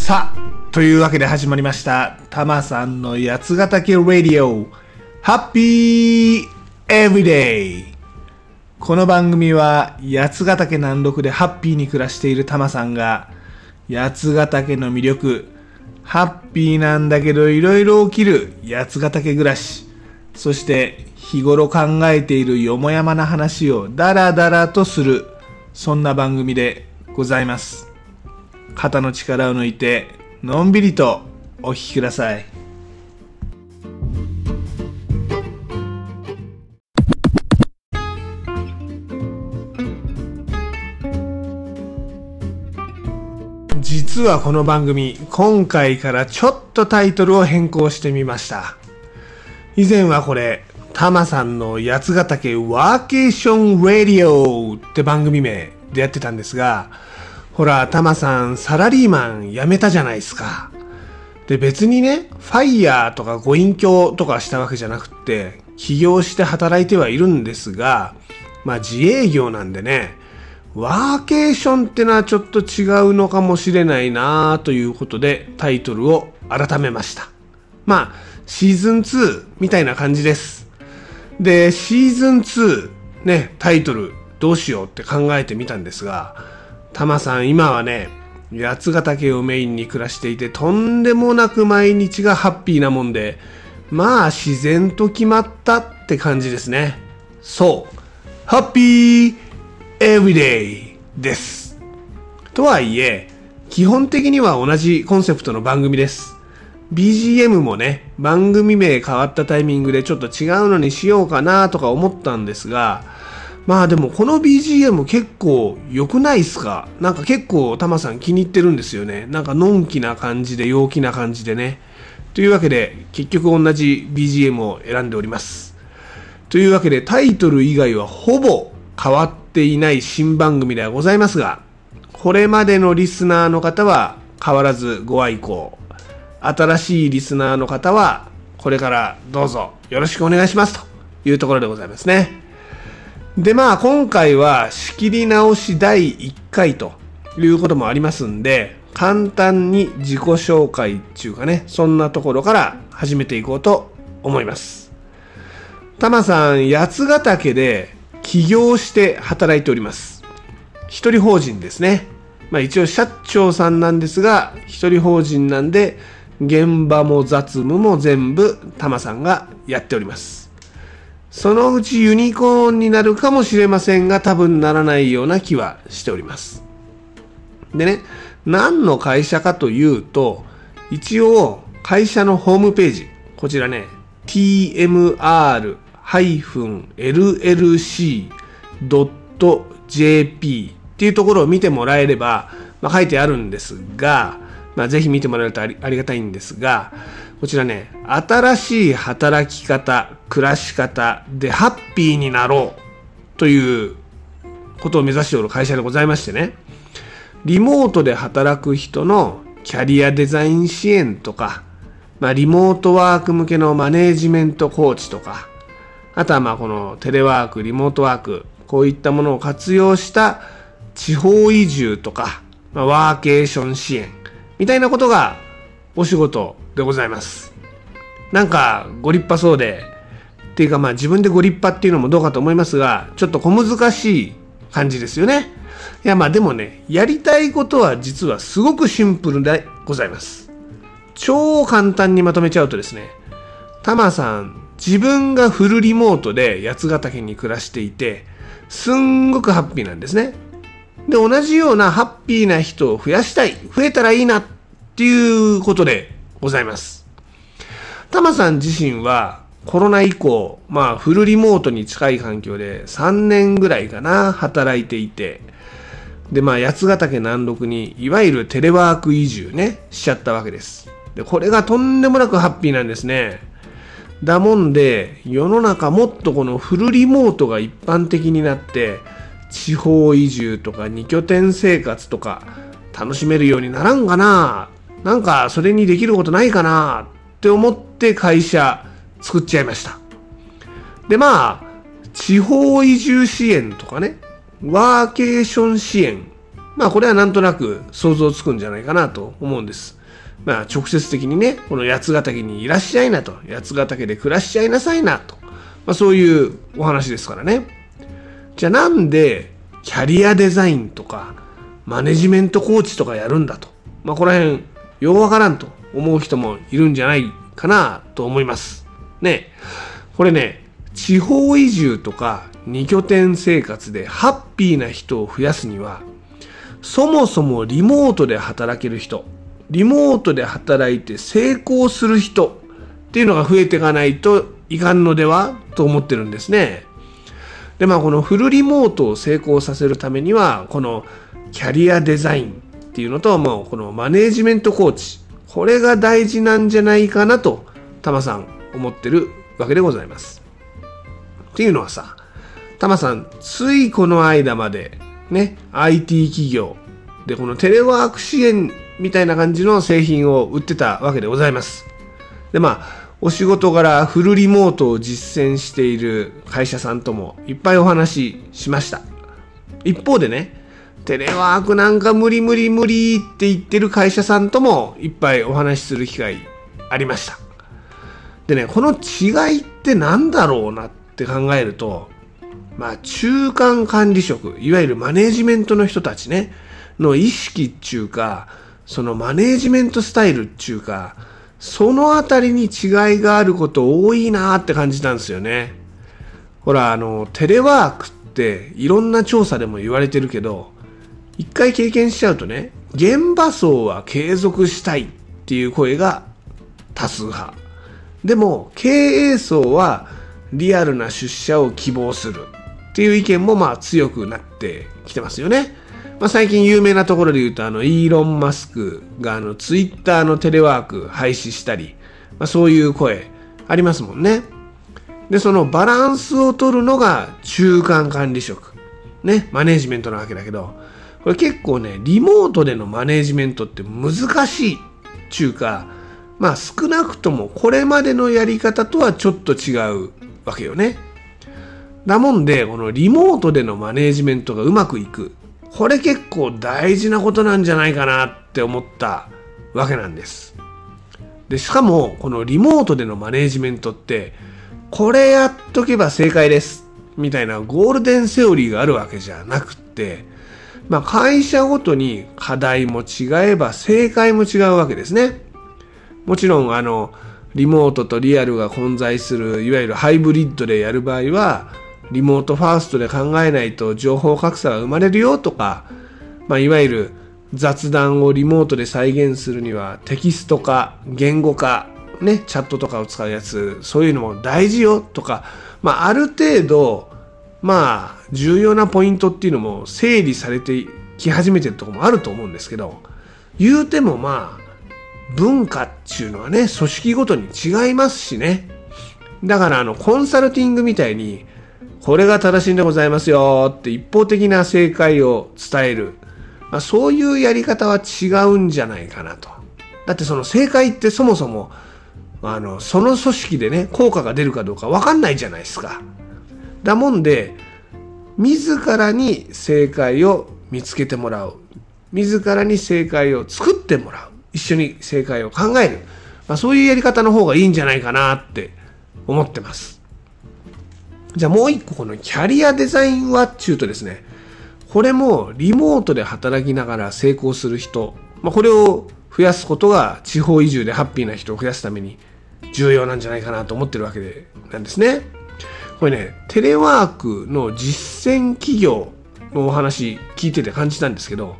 さあ、というわけで始まりました、たまさんの八ヶ岳ラディオ、ハッピーエブリデイ。この番組は八ヶ岳南麓でハッピーに暮らしているたまさんが、八ヶ岳の魅力、ハッピーなんだけどいろいろ起きる八ヶ岳暮らし、そして日頃考えているよもやまな話をダラダラとする、そんな番組でございます。肩の力を抜いてのんびりとお聞きください。実はこの番組今回からちょっとタイトルを変更してみました。以前はこれタマさんの八ヶ岳ワーケーションラディオって番組名でやってたんですがほら、タマさん、サラリーマン辞めたじゃないですか。で、別にね、ファイヤーとかご隠居とかしたわけじゃなくって、起業して働いてはいるんですが、まあ自営業なんでね、ワーケーションってのはちょっと違うのかもしれないなということでタイトルを改めました。まあ、シーズン2みたいな感じです。で、シーズン2、ね、タイトルどうしようって考えてみたんですが、タマさん今はね、八ヶ岳をメインに暮らしていてとんでもなく毎日がハッピーなもんで、まあ自然と決まったって感じですね。そう。ハッピーエブリデイです。とはいえ、基本的には同じコンセプトの番組です。BGM もね、番組名変わったタイミングでちょっと違うのにしようかなとか思ったんですが、まあでもこの BGM 結構良くないっすか？なんか結構タマさん気に入ってるんですよね。なんかのんきな感じで陽気な感じでね。というわけで結局同じ BGM を選んでおります。というわけでタイトル以外はほぼ変わっていない新番組ではございますが、これまでのリスナーの方は変わらずご愛顧。新しいリスナーの方はこれからどうぞよろしくお願いしますというところでございますね。でまあ今回は仕切り直し第1回ということもありますんで簡単に自己紹介っていうかねそんなところから始めていこうと思います。タマさん八ヶ岳で起業して働いております。一人法人ですね。まあ一応社長さんなんですが一人法人なんで現場も雑務も全部タマさんがやっております。そのうちユニコーンになるかもしれませんが、多分ならないような気はしております。でね、何の会社かというと、一応会社のホームページ、こちらね、tmr-llc.jp っていうところを見てもらえれば、まあ、書いてあるんですが、まあ、ぜひ見てもらえるとありありがたいんですが、こちらね、新しい働き方、暮らし方でハッピーになろうということを目指しておる会社でございましてね、リモートで働く人のキャリアデザイン支援とか、まあ、リモートワーク向けのマネージメントコーチとか、あとはまあこのテレワーク、リモートワーク、こういったものを活用した地方移住とか、まあ、ワーケーション支援みたいなことがお仕事でございます。なんかご立派そうで、っていうかまあ自分でご立派っていうのもどうかと思いますが、ちょっと小難しい感じですよね。いやまあでもね、やりたいことは実はすごくシンプルでございます。超簡単にまとめちゃうとですね、タマさん、自分がフルリモートで八ヶ岳に暮らしていて、すんごくハッピーなんですね。で、同じようなハッピーな人を増やしたい、増えたらいいなっていうことでございます。タマさん自身はコロナ以降、まあフルリモートに近い環境で3年ぐらいかな、働いていて、で、まあ八ヶ岳南麓にいわゆるテレワーク移住ね、しちゃったわけです。で、これがとんでもなくハッピーなんですね。だもんで、世の中もっとこのフルリモートが一般的になって、地方移住とか二拠点生活とか楽しめるようにならんかななんかそれにできることないかなって思って会社作っちゃいました。でまあ、地方移住支援とかね、ワーケーション支援まあこれはなんとなく想像つくんじゃないかなと思うんです。まあ直接的にね、この八ヶ岳にいらっしゃいなと、八ヶ岳で暮らしちゃいなさいなと、まあそういうお話ですからね。じゃあなんでキャリアデザインとかマネジメントコーチとかやるんだと。まあこの辺ようわからんと思う人もいるんじゃないかなと思います。ね。これね、地方移住とか2拠点生活でハッピーな人を増やすには、そもそもリモートで働ける人、リモートで働いて成功する人っていうのが増えていかないといかんのではと思ってるんですね。で、まあこのフルリモートを成功させるためには、このキャリアデザインっていうのと、もうこのマネージメントコーチ、これが大事なんじゃないかなと、タマさん思ってるわけでございます。っていうのはさ、タマさん、ついこの間まで、ね、IT 企業でこのテレワーク支援みたいな感じの製品を売ってたわけでございます。で、まあ、お仕事柄フルリモートを実践している会社さんともいっぱいお話ししました。一方でね、テレワークなんか無理無理無理って言ってる会社さんともいっぱいお話しする機会ありました。でね、この違いって何だろうなって考えると、まあ中間管理職、いわゆるマネジメントの人たちね、の意識っていうか、そのマネジメントスタイルっていうか、そのあたりに違いがあること多いなって感じたんですよね。ほら、あの、テレワークっていろんな調査でも言われてるけど、一回経験しちゃうとね、現場層は継続したいっていう声が多数派。でも、経営層はリアルな出社を希望するっていう意見もまあ強くなってきてますよね。まあ、最近有名なところで言うと、あの、イーロン・マスクが、あの、ツイッターのテレワーク廃止したり、まあ、そういう声ありますもんね。で、そのバランスを取るのが中間管理職。ね、マネジメントなわけだけど、これ結構ね、リモートでのマネジメントって難しいちゅうか、まあ少なくともこれまでのやり方とはちょっと違うわけよね。だもんで、このリモートでのマネジメントがうまくいく。これ結構大事なことなんじゃないかなって思ったわけなんです。で、しかも、このリモートでのマネジメントって、これやっとけば正解です。みたいなゴールデンセオリーがあるわけじゃなくって、まあ会社ごとに課題も違えば正解も違うわけですね。もちろん、あの、リモートとリアルが混在する、いわゆるハイブリッドでやる場合は、リモートファーストで考えないと情報格差が生まれるよとか、まあ、いわゆる雑談をリモートで再現するにはテキスト化、言語化、ね、チャットとかを使うやつ、そういうのも大事よとか、まあ、ある程度、まあ、重要なポイントっていうのも整理されてき始めてるとこもあると思うんですけど、言うてもまあ、文化っていうのはね、組織ごとに違いますしね。だからあの、コンサルティングみたいに、これが正しいんでございますよって一方的な正解を伝える。まあ、そういうやり方は違うんじゃないかなと。だってその正解ってそもそも、あの、その組織でね、効果が出るかどうかわかんないじゃないですか。だもんで、自らに正解を見つけてもらう。自らに正解を作ってもらう。一緒に正解を考える。まあ、そういうやり方の方がいいんじゃないかなって思ってます。じゃあもう一個このキャリアデザインはっちゅうとですね、これもリモートで働きながら成功する人、まあ、これを増やすことが地方移住でハッピーな人を増やすために重要なんじゃないかなと思ってるわけでなんですね。これね、テレワークの実践企業のお話聞いてて感じたんですけど、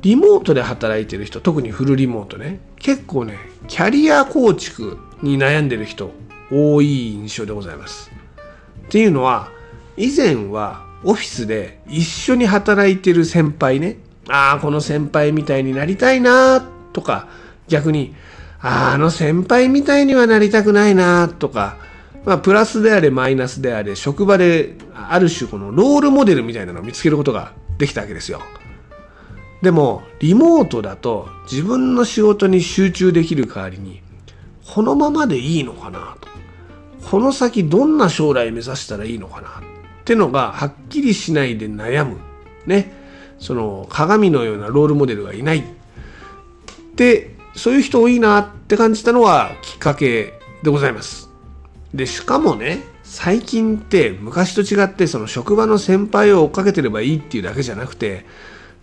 リモートで働いてる人、特にフルリモートね、結構ね、キャリア構築に悩んでる人多い印象でございます。っていうのは、以前はオフィスで一緒に働いてる先輩ね、ああ、この先輩みたいになりたいなとか、逆に、あ、の先輩みたいにはなりたくないなとか、まあ、プラスであれマイナスであれ、職場である種このロールモデルみたいなのを見つけることができたわけですよ。でも、リモートだと自分の仕事に集中できる代わりに、このままでいいのかなと。この先どんな将来目指したらいいのかなってのがはっきりしないで悩む。ね。その鏡のようなロールモデルがいないでそういう人多いなって感じたのはきっかけでございますでしかもね最近って昔と違ってその職場の先輩を追っかけてればいいっていうだけじゃなくて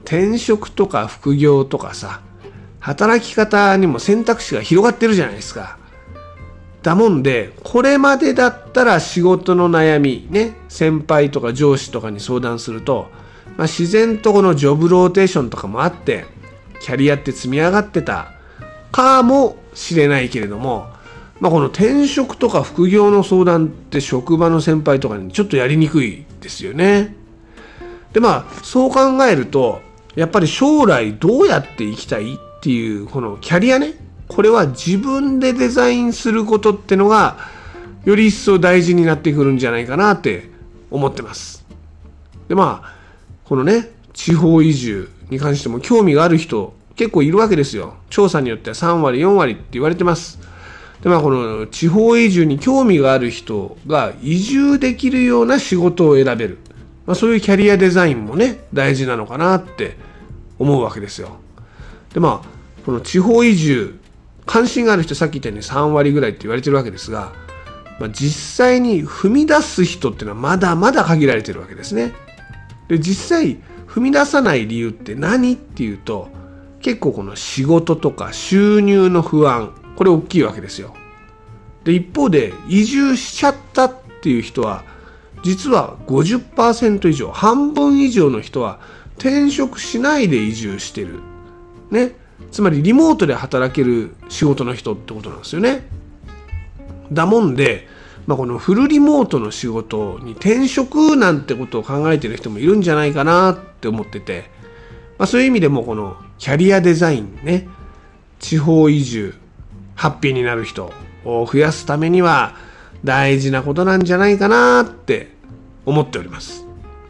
転職とか副業とかさ働き方にも選択肢が広がってるじゃないですか。だもんでこれまでだったら仕事の悩みね先輩とか上司とかに相談すると、まあ、自然とこのジョブローテーションとかもあってキャリアって積み上がってたかもしれないけれども、まあ、この転職とか副業の相談って職場の先輩とかにちょっとやりにくいですよね。でまあそう考えるとやっぱり将来どうやって生きたいっていうこのキャリアねこれは自分でデザインすることってのがより一層大事になってくるんじゃないかなって思ってます。でまあこのね地方移住に関しても興味がある人結構いるわけですよ。調査によっては3割、4割って言われてます。で、まあこの地方移住に興味がある人が移住できるような仕事を選べる。まあそういうキャリアデザインもね、大事なのかなって思うわけですよ。で、まあこの地方移住、関心がある人さっき言ったように3割ぐらいって言われてるわけですが、まあ、実際に踏み出す人っていうのはまだまだ限られてるわけですね。で、実際踏み出さない理由って何っていうと、結構この仕事とか収入の不安これ大きいわけですよ。で一方で移住しちゃったっていう人は実は50%以上半分以上の人は転職しないで移住してる。ね。つまりリモートで働ける仕事の人ってことなんですよね。だもんで、まあ、このフルリモートの仕事に転職なんてことを考えてる人もいるんじゃないかなって思ってて、まあ、そういう意味でもこのキャリアデザインね、地方移住、ハッピーになる人を増やすためには大事なことなんじゃないかなって思っております。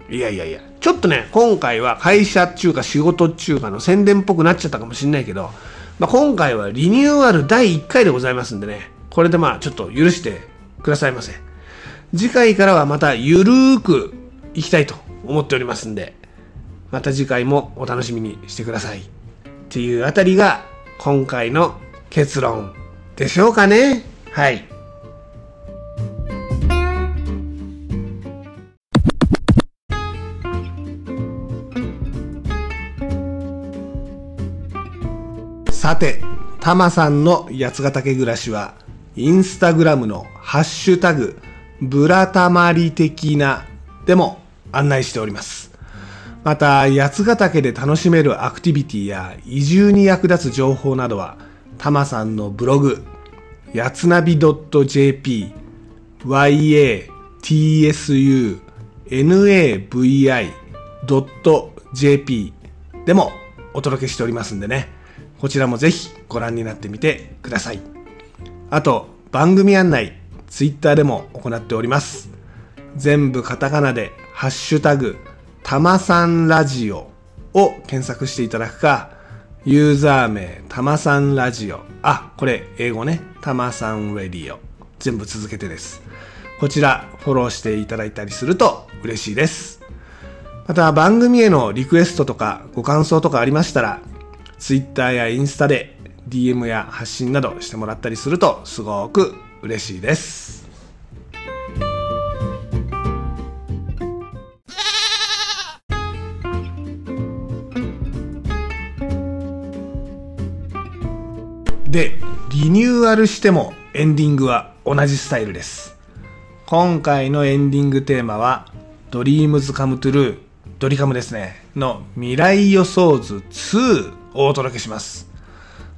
いやいやいや、ちょっとね、今回は会社中か仕事中かの宣伝っぽくなっちゃったかもしんないけど、まあ、今回はリニューアル第1回でございますんでね、これでまあちょっと許してくださいませ。次回からはまたゆるーくいきたいと思っておりますんで、また次回もお楽しみにしてください。っていうあたりが今回の結論でしょうかね？はい。さて、タマさんの八ヶ岳暮らしは、インスタグラムのハッシュタグ、ブラタマリ的なでも案内しております。また、八ヶ岳で楽しめるアクティビティや移住に役立つ情報などは、タマさんのブログ、やつなび .jp、yatsunavi.jp でもお届けしておりますんでね、こちらもぜひご覧になってみてください。あと、番組案内、ツイッターでも行っております。全部カタカナで、ハッシュタグ、たまさんラジオを検索していただくか、ユーザー名、たまさんラジオ。あ、これ、英語ね。たまさんラディオ。全部続けてです。こちら、フォローしていただいたりすると嬉しいです。また、番組へのリクエストとかご感想とかありましたら、Twitter やインスタで DM や発信などしてもらったりするとすごく嬉しいです。で、リニューアルしてもエンディングは同じスタイルです。今回のエンディングテーマは、Dreams Come True、ドリカムですね、の未来予想図2をお届けします。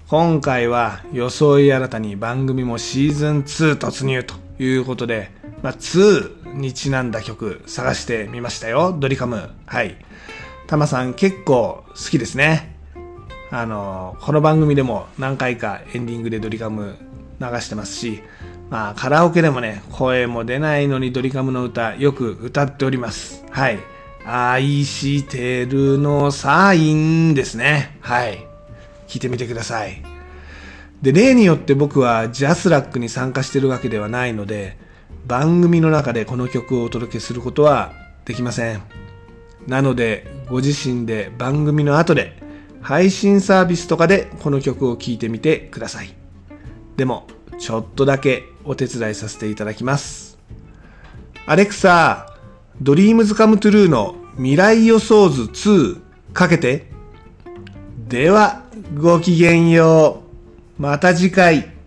今回は装い新たに番組もシーズン2突入ということで、まあ、2にちなんだ曲探してみましたよ、ドリカム。はい。タマさん結構好きですね。あの、この番組でも何回かエンディングでドリカム流してますし、まあカラオケでもね、声も出ないのにドリカムの歌よく歌っております。はい。愛してるのサインですね。はい。聞いてみてください。で、例によって僕はジャスラックに参加してるわけではないので、番組の中でこの曲をお届けすることはできません。なので、ご自身で番組の後で配信サービスとかでこの曲を聴いてみてください。でも、ちょっとだけお手伝いさせていただきます。 Alexa、 DREAMS COME TRUE の未来予想図2かけて。では、ごきげんよう。また次回。